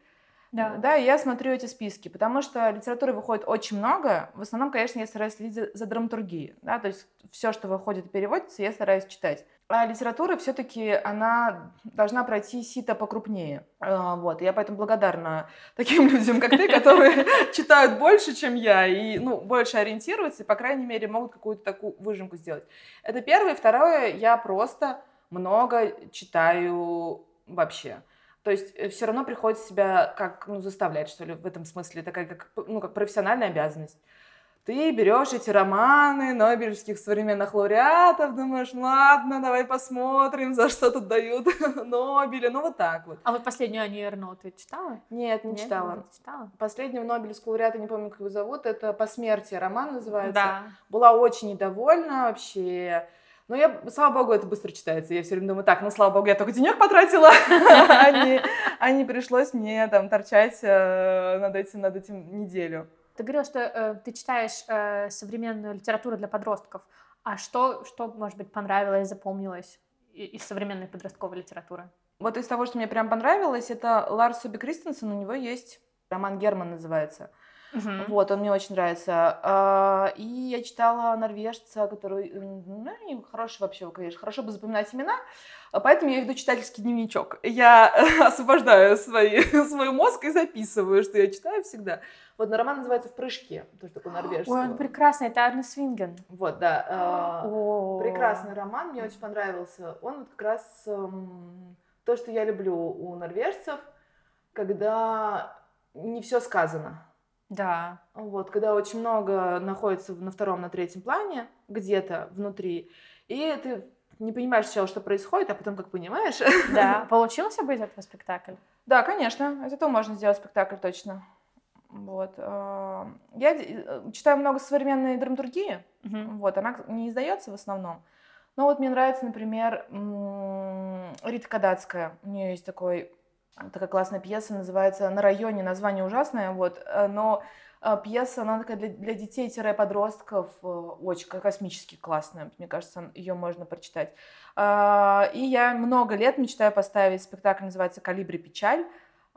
Да. да, я смотрю эти списки, потому что литературы выходит очень много. В основном, конечно, я стараюсь следить за драматургией, да, то есть все, что выходит и переводится, я стараюсь читать. А литература все-таки, она должна пройти сито покрупнее. А, вот, я поэтому благодарна [LAUGHS] таким людям, как ты, [LAUGHS] которые [LAUGHS] читают больше, чем я, и, ну, больше ориентируются, и, по крайней мере, могут какую-то такую выжимку сделать. Это первое. Второе, я просто много читаю вообще. То есть э, все равно приходится себя как, ну, заставлять, что ли, в этом смысле, такая как, ну, как профессиональная обязанность ты берешь эти романы нобелевских современных лауреатов, думаешь, ладно, давай посмотрим, за что тут дают [LAUGHS] Нобеля, ну вот так вот. А вот последнюю Ани Эрно ты читала? Нет, не Нет, читала. Не читала. Последнего Нобелевского лауреата, не помню, как его зовут, это «По смерти» роман называется. Да. Была очень недовольна вообще. Но я, слава богу, это быстро читается. Я все время думаю, так, ну, слава богу, я только денег потратила, [LAUGHS] а не пришлось мне там торчать э, над этим, над этим неделю. Ты говорила, что э, ты читаешь э, современную литературу для подростков. А что, что, может быть, понравилось, запомнилось из современной подростковой литературы? Вот из того, что мне прям понравилось, это Ларс Суби Кристенсен, у него есть роман «Герман» называется. Угу. Вот, он мне очень нравится. А, и я читала норвежца, который, ну, хороший вообще, конечно, хорошо бы запоминать имена, поэтому я веду читательский дневничок. Я [LAUGHS] освобождаю свои, [LAUGHS] свой мозг и записываю, что я читаю всегда. Вот роман называется «В прыжке», тоже такой норвежский. Ой, он прекрасный, это Арне Свинген. Вот, да. Э, прекрасный роман, мне очень понравился. Он вот как раз то, что я люблю у норвежцев, когда не все сказано. Да. Вот, когда очень много находится на втором, на третьем плане, где-то внутри, и ты не понимаешь сначала, что происходит, а потом как понимаешь. [LAUGHS] Да. Получился бы из этого спектакль? Да, конечно. Из этого можно сделать спектакль точно. Вот. А, я э, читаю много современной драматургии. Угу. Вот, она не издается в основном. Но вот мне нравится, например, Рита Кадацкая. У нее есть такой такая классная пьеса, называется «На районе», название ужасное, вот, э, но э, пьеса, она такая для, для детей-подростков, э, очень космически классная, мне кажется, ее можно прочитать. А, и я много лет мечтаю поставить спектакль, называется «Калибри печаль»,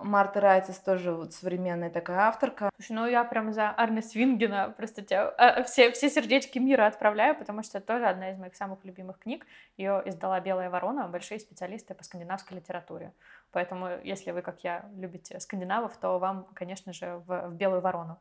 Марта Райтис тоже вот современная такая авторка. Слушай, ну я прям за Арне Свингена просто тебя а, все, все сердечки мира отправляю, потому что это тоже одна из моих самых любимых книг. Ее издала «Белая ворона», большие специалисты по скандинавской литературе. Поэтому, если вы, как я, любите скандинавов, то вам, конечно же, в, в «Белую ворону».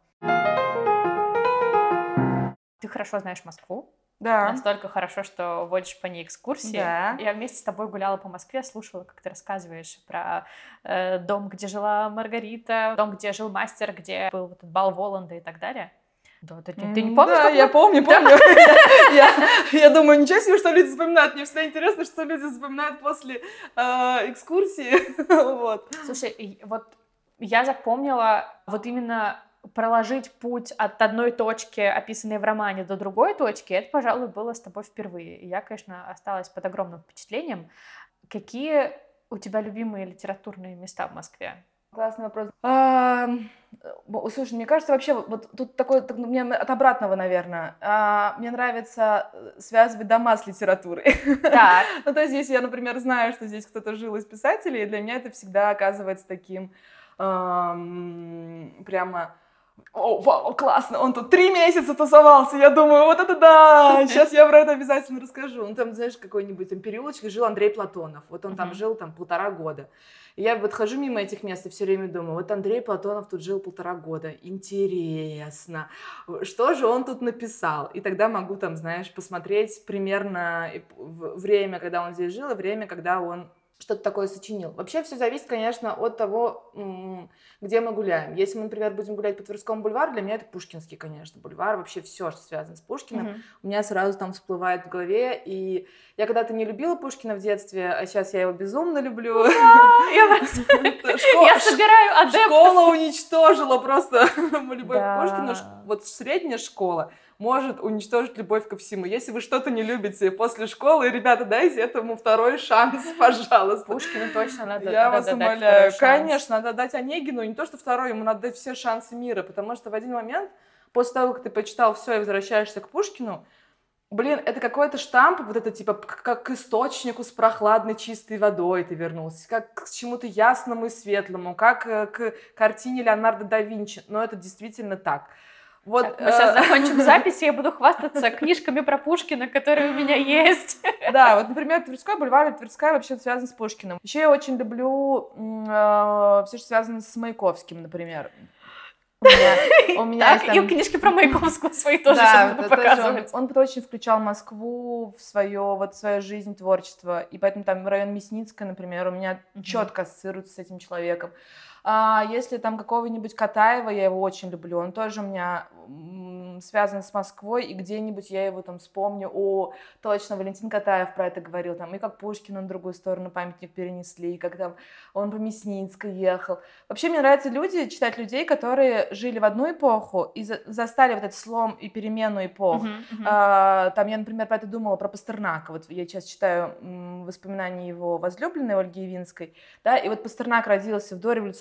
Ты хорошо знаешь Москву, да. Настолько хорошо, что водишь по ней экскурсии. Да. Я вместе с тобой гуляла по Москве, слушала, как ты рассказываешь про э, дом, где жила Маргарита, дом, где жил мастер, где был этот бал Воланда и так далее. Да, ты, ты, не помнишь? Да, я помню, помню. [LAUGHS] я, думаю, ничего себе, что люди запоминают. Мне всегда интересно, что люди запоминают после э, экскурсии. [LAUGHS] Слушай, вот я запомнила вот именно проложить путь от одной точки, описанной в романе, до другой точки, это, пожалуй, было с тобой впервые. И я, конечно, осталась под огромным впечатлением. Какие у тебя любимые литературные места в Москве? Классный вопрос. А, слушай, мне кажется, вообще, вот тут такой, так, ну, мне от обратного, наверное. А, мне нравится э, связывать дома с литературой. Так. [LAUGHS] ну, то есть, если я, например, знаю, что здесь кто-то жил из писателей, для меня это всегда оказывается таким эм, прямо о, вау, классно, он тут три месяца тусовался, я думаю, вот это да, сейчас я про это обязательно расскажу. Ну, там, знаешь, какой-нибудь там переулочек жил Андрей Платонов, вот он там жил там полтора года. И я вот хожу мимо этих мест и все время думаю, вот Андрей Платонов тут жил полтора года, интересно, что же он тут написал? И тогда могу там, знаешь, посмотреть примерно время, когда он здесь жил, и время, когда он что-то такое сочинил. Вообще все зависит, конечно, от того, где мы гуляем. Если мы, например, будем гулять по Тверскому бульвару, для меня это Пушкинский, конечно, бульвар. Вообще все, что связано с Пушкиным, mm-hmm. у меня сразу там всплывает в голове. И я когда-то не любила Пушкина в детстве, а сейчас я его безумно люблю. [LAUGHS] Я собираю адептов. Школа уничтожила просто [LAUGHS] любовь к Пушкину. Вот средняя школа может уничтожить любовь ко всему. Если вы что-то не любите после школы, ребята, дайте этому второй шанс, [LAUGHS] пожалуйста. Пушкину точно надо Я вас умоляю. Конечно, надо дать Онегину, не то что второй, ему надо дать все шансы мира, потому что в один момент, после того, как ты почитал все и возвращаешься к Пушкину, Блин, это какой-то штамп, вот это типа как к источнику с прохладной чистой водой ты вернулся, как к чему-то ясному и светлому, как э, к картине Леонардо да Винчи. Но это действительно так. Вот, так, мы сейчас э, закончим [LAUGHS] запись, и я буду хвастаться книжками про Пушкина, которые у меня есть. [LAUGHS] Да, вот, например, Тверской бульвар, Тверская вообще связан с Пушкиным. Еще я очень люблю э, все, что связано с Маяковским, например. У меня, у меня так, там... и книжки про Маяковского [LAUGHS] свои тоже да, сейчас буду показывать. Он, он очень включал Москву в свое, вот, в свою жизнь, творчество. И поэтому там район Мясницкая, например, у меня mm-hmm. четко ассоциируется с этим человеком. А если там какого-нибудь Катаева, я его очень люблю, он тоже у меня связан с Москвой, и где-нибудь я его там вспомню, о, точно, Валентин Катаев про это говорил, там, и как Пушкин на другую сторону памятник перенесли, и как там он по Мясницкой ехал. Вообще мне нравятся люди, читать людей, которые жили в одну эпоху и за застали вот этот слом и перемену эпох. Uh-huh, uh-huh. А, там я, например, про это думала, про Пастернака, вот я сейчас читаю воспоминания его возлюбленной Ольги Явинской, да, и вот Пастернак родился в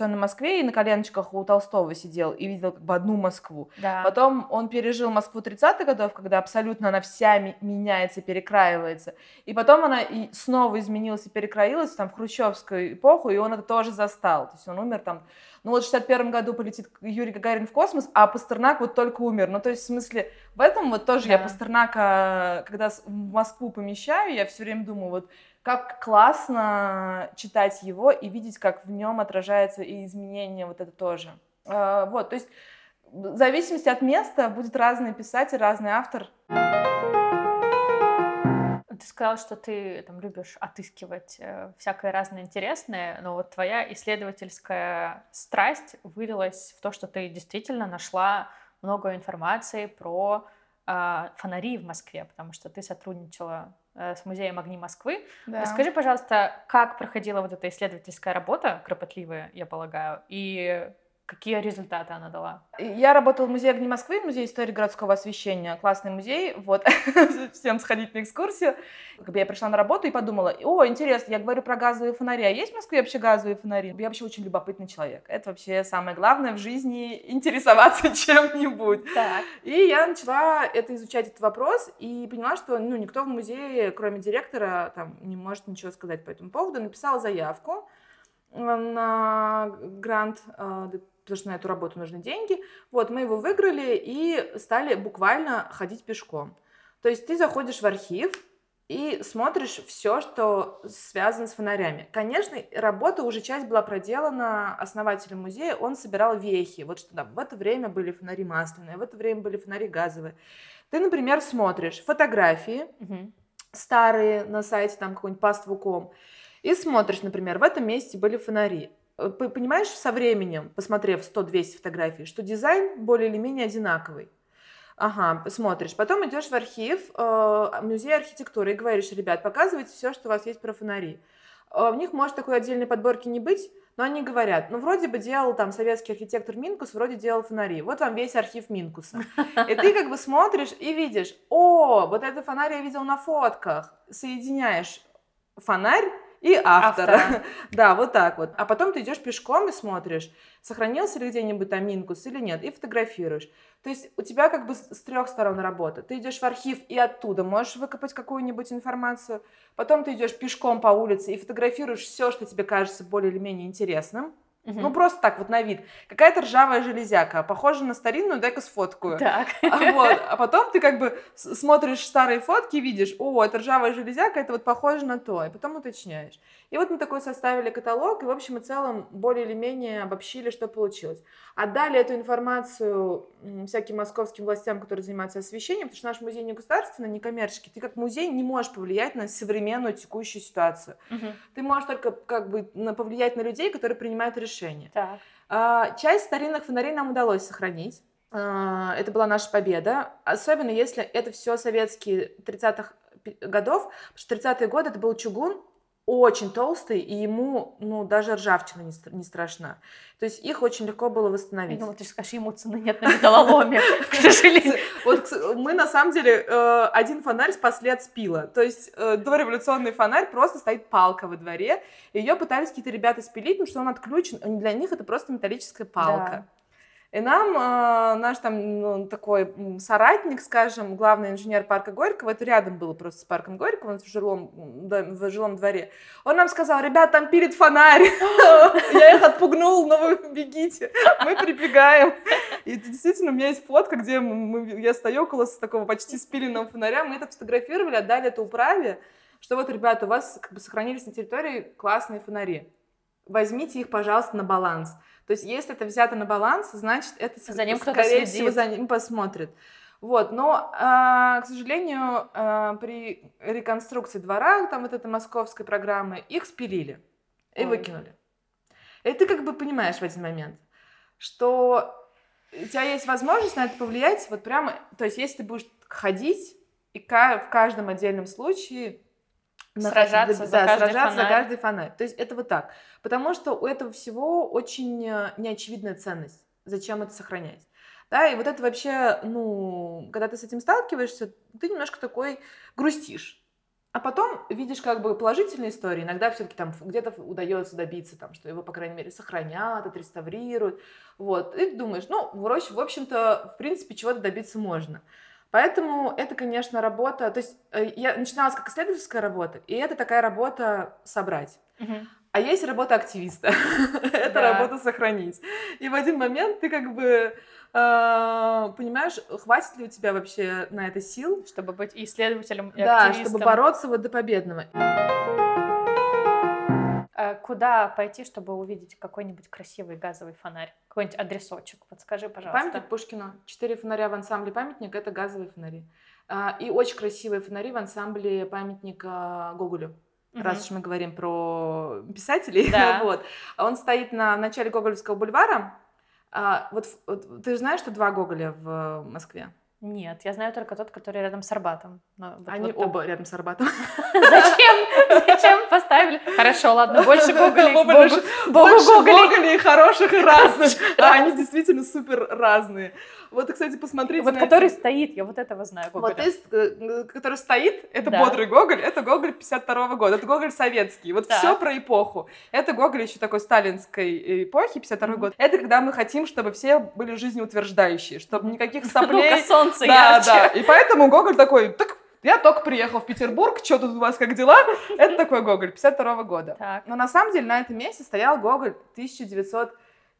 дореволюционной Москве и на коленочках у Толстого сидел и видел как бы одну Москву. Да. Потом он пережил Москву 30-х годов, когда абсолютно она вся меняется, перекраивается. И потом она и снова изменилась и перекроилась там в хрущевскую эпоху, и он это тоже застал. То есть он умер там ну вот в 61 году полетит Юрий Гагарин в космос, а Пастернак вот только умер. Ну то есть в смысле, в этом вот тоже да. я Пастернака, когда в Москву помещаю, я все время думаю, вот как классно читать его и видеть, как в нем отражается и изменение вот это тоже. А, вот, то есть в зависимости от места будет разный писатель, разный автор. Ты сказала, что ты там любишь отыскивать э, всякое разное интересное, но вот твоя исследовательская страсть вылилась в то, что ты действительно нашла много информации про фонари в Москве, потому что ты сотрудничала э, с музеем огни Москвы. Да. Расскажи, пожалуйста, как проходила вот эта исследовательская работа, кропотливая, я полагаю, и Какие результаты она дала? Я работала в музее огни Москвы, музей истории городского освещения. Классный музей, вот, [LAUGHS] всем сходить на экскурсию. Как бы я пришла на работу и подумала, о, интересно, я говорю про газовые фонари, а есть в Москве вообще газовые фонари? Я вообще очень любопытный человек. Это вообще самое главное в жизни, [LAUGHS] интересоваться [LAUGHS] чем-нибудь. Так. И я начала это изучать, этот вопрос, и поняла, что ну, никто в музее, кроме директора, там, не может ничего сказать по этому поводу. Написала заявку на грант э, потому что на эту работу нужны деньги. Вот, мы его выиграли и стали буквально ходить пешком. То есть ты заходишь в архив и смотришь все, что связано с фонарями. Конечно, работа уже часть была проделана основателем музея, он собирал вехи. Вот что да, в это время были фонари масляные, в это время были фонари газовые. Ты, например, смотришь фотографии угу. старые на сайте там какой-нибудь past.com и смотришь, например, в этом месте были фонари. Э, понимаешь, со временем, посмотрев 100-200 фотографий, что дизайн более или менее одинаковый. Ага, смотришь. Потом идешь в архив, э, музей архитектуры и говоришь, ребят, показывайте все, что у вас есть про фонари. Э, в них может такой отдельной подборки не быть, но они говорят, ну, вроде бы делал там советский архитектор Минкус, вроде делал фонари. Вот вам весь архив Минкуса. И ты как бы смотришь и видишь, о, вот этот фонарь я видел на фотках. Соединяешь фонарь и автора. Автора. [LAUGHS] Да, вот так вот. А потом ты идешь пешком и смотришь, сохранился ли где-нибудь там минкус или нет, и фотографируешь. То есть у тебя как бы с трех сторон работа. Ты идешь в архив и оттуда можешь выкопать какую-нибудь информацию. Потом ты идешь пешком по улице и фотографируешь все, что тебе кажется более или менее интересным. Мгм. Ну, просто так вот на вид. Какая-то ржавая железяка, похожа на старинную, дай-ка сфоткаю. Так. А, вот. а потом ты как бы смотришь старые фотки и видишь, о, это ржавая железяка, это вот похоже на то, и потом уточняешь. И вот мы такой составили каталог, и в общем и целом более или менее обобщили, что получилось. Отдали эту информацию всяким московским властям, которые занимаются освещением, потому что наш музей не государственный, не коммерческий. Ты как музей не можешь повлиять на современную текущую ситуацию. Мгм. Ты можешь только как бы повлиять на людей, которые принимают решения. Так. А, Часть старинных фонарей нам удалось сохранить. А, Это была наша победа. Особенно если это все советские 30-х пи- годов. Потому что 30-е годы это был чугун, очень толстый, и ему ну, даже ржавчина не, не страшна. То есть их очень легко было Я восстановить. думала, ты скажешь, ему цены нет на металлоломе, [LAUGHS] к сожалению. Вот мы на самом деле э, один фонарь спасли от спила. То есть э, дореволюционный фонарь просто стоит палка во дворе. Ее пытались какие-то ребята спилить, потому что он отключен. Для них это просто металлическая палка. И нам э, наш там ну, такой соратник, скажем, главный инженер парка Горького, это рядом было просто с парком Горького, он в жилом, в жилом дворе, он нам сказал, ребят, там пилит фонарь, [LAUGHS] я их отпугнул, но вы бегите, мы прибегаем. И действительно, у меня есть фотка, где я стою около такого почти спиленного фонаря, мы это фотографировали, отдали это управе, что вот, ребята, у вас как бы сохранились на территории классные фонари. Возьмите их, пожалуйста, на баланс. То есть, если это взято на баланс, значит, это, За ним скорее всего, за ним посмотрит. Вот, но, а, к сожалению, а, при реконструкции двора, там вот этой московской программы, их спилили и Ой. выкинули. И ты как бы понимаешь в один момент, что у тебя есть возможность на это повлиять, вот прямо, то есть если ты будешь ходить и в каждом отдельном случае на- Сражаться за да, каждый сражаться за каждый фонарь. То есть это вот так. Потому что у этого всего очень э, неочевидная ценность. Зачем это сохранять? Да, и вот это вообще, ну, когда ты с этим сталкиваешься, ты немножко такой грустишь. А потом видишь как бы положительные истории. Иногда все-таки там где-то удается добиться, там, что его, по крайней мере, сохранят, отреставрируют. Вот. И ты думаешь, ну, в общем-то, в принципе, чего-то добиться можно. Поэтому это, конечно, работа... То есть э, я начиналась как исследовательская работа, и это такая работа собрать. Мгм. А есть работа активиста. [LAUGHS] Это Да. работа сохранить. И в один момент ты как бы э, понимаешь, хватит ли у тебя вообще на это сил, Чтобы быть исследователем, и да, активистом. чтобы бороться вот до победного. Э, Куда пойти, чтобы увидеть какой-нибудь красивый газовый фонарь? Какой-нибудь адресочек? Подскажи, пожалуйста. Памятник Пушкину. Четыре фонаря в ансамбле памятник это газовые фонари. А, И очень красивые фонари в ансамбле памятника Гоголю. Мгм. Раз уж мы говорим про писателей, Да. [LAUGHS] вот. Он стоит на начале Гоголевского бульвара. А, Вот, вот ты же знаешь, что два Гоголя в Москве? Нет, я знаю только тот, который рядом с Арбатом. Но вот- Они вот там- оба рядом с Арбатом. [LAUGHS] Зачем? Зачем поставили? Хорошо, ладно, больше [LAUGHS] Богу, больше-. Гоголей хороших и разных. [LAUGHS] Они действительно супер разные. Вот, кстати, посмотрите Вот который стоит, я вот этого знаю. Вот есть, э, который стоит, это бодрый Гоголь, это Гоголь 52 года, это Гоголь советский. Вот все про эпоху. Это Гоголь еще такой сталинской эпохи, 52 Мгм. год. Это когда мы хотим, чтобы все были жизнеутверждающие, чтобы никаких соплей. Солнце Да, ярче. да. И поэтому Гоголь такой, так я только приехал в Петербург, что тут у вас как дела? [LAUGHS] Это такой Гоголь 52 года. Так, Но на самом деле на этом месте стоял Гоголь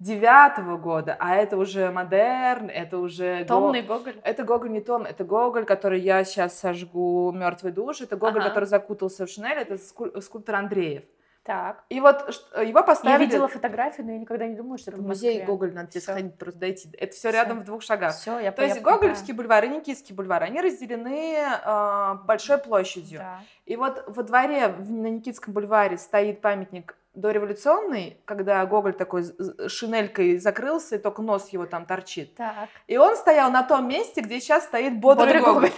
1909 года, а это уже модерн, это уже... томный Гоголь. Это Гоголь не том, это Гоголь, который я сейчас сожгу мертвой душ, это Гоголь, Ага. который закутался в шинель, это скуль- скульптор Андреев. Так. И вот ш- его Я поставили... видела фотографию, но я никогда не думала, что это в музей Москве. Гоголь, надо тебе сходить, просто дойти. Это все Всё. рядом в двух шагах. Все, я То есть я- Гоголевский бульвар и Никитский бульвар, они разделены э, большой площадью. Да. И вот во дворе на Никитском бульваре стоит памятник дореволюционный, когда Гоголь такой шинелькой закрылся, и только нос его там торчит. Так. И он стоял на том месте, где сейчас стоит бодрый, Бодрый Гоголь. Гоголь.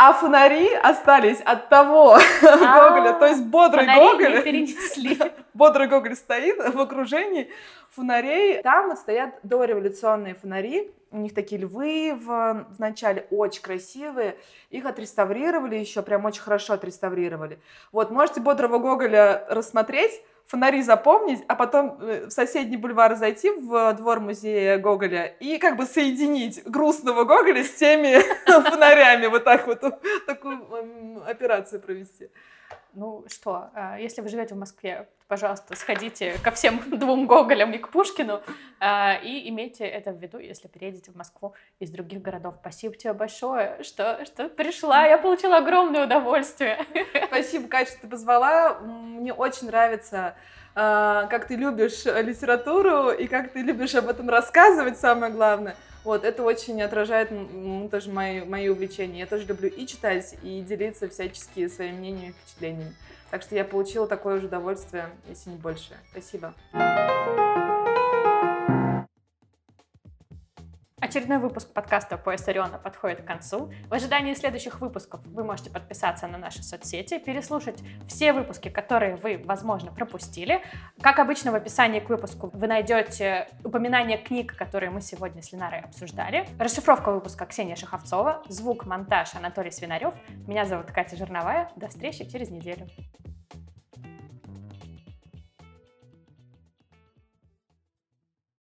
А фонари остались от того [LAUGHS] Гоголя, то есть бодрый Гоголь. перенесли. [LAUGHS] Бодрый Гоголь стоит в окружении фонарей. Там вот стоят дореволюционные фонари, у них такие львы в, в начале очень красивые. Их отреставрировали еще, прям очень хорошо отреставрировали. Вот, можете бодрого Гоголя рассмотреть, фонари запомнить, а потом э, в соседний бульвар зайти в двор музея Гоголя и как бы соединить грустного Гоголя с теми [LAUGHS] фонарями. Вот так вот [LAUGHS] такую операцию провести. Ну что, а, если вы живете в Москве, пожалуйста, сходите ко всем [LAUGHS] двум Гоголям и к Пушкину а, и имейте это в виду, если переедете в Москву из других городов. Спасибо тебе большое, что, что пришла. Я получила огромное удовольствие. [LAUGHS] Спасибо, Катя, что ты позвала. Мне очень нравится а, как ты любишь литературу и как ты любишь об этом рассказывать, самое главное. Вот, это очень отражает тоже мои, мои увлечения. Я тоже люблю и читать, и делиться всячески своими мнениями и впечатлениями. Так что я получила такое же удовольствие, если не больше. Спасибо. Очередной выпуск подкаста «Пояс Ориона» подходит к концу. В ожидании следующих выпусков вы можете подписаться на наши соцсети, переслушать все выпуски, которые вы, возможно, пропустили. Как обычно, в описании к выпуску вы найдете упоминание книг, которые мы сегодня с Ленарой обсуждали. Расшифровка выпуска Ксения Шаховцова, звук, монтаж Анатолий Свинарев. Меня зовут Катя Жирновая. До встречи через неделю.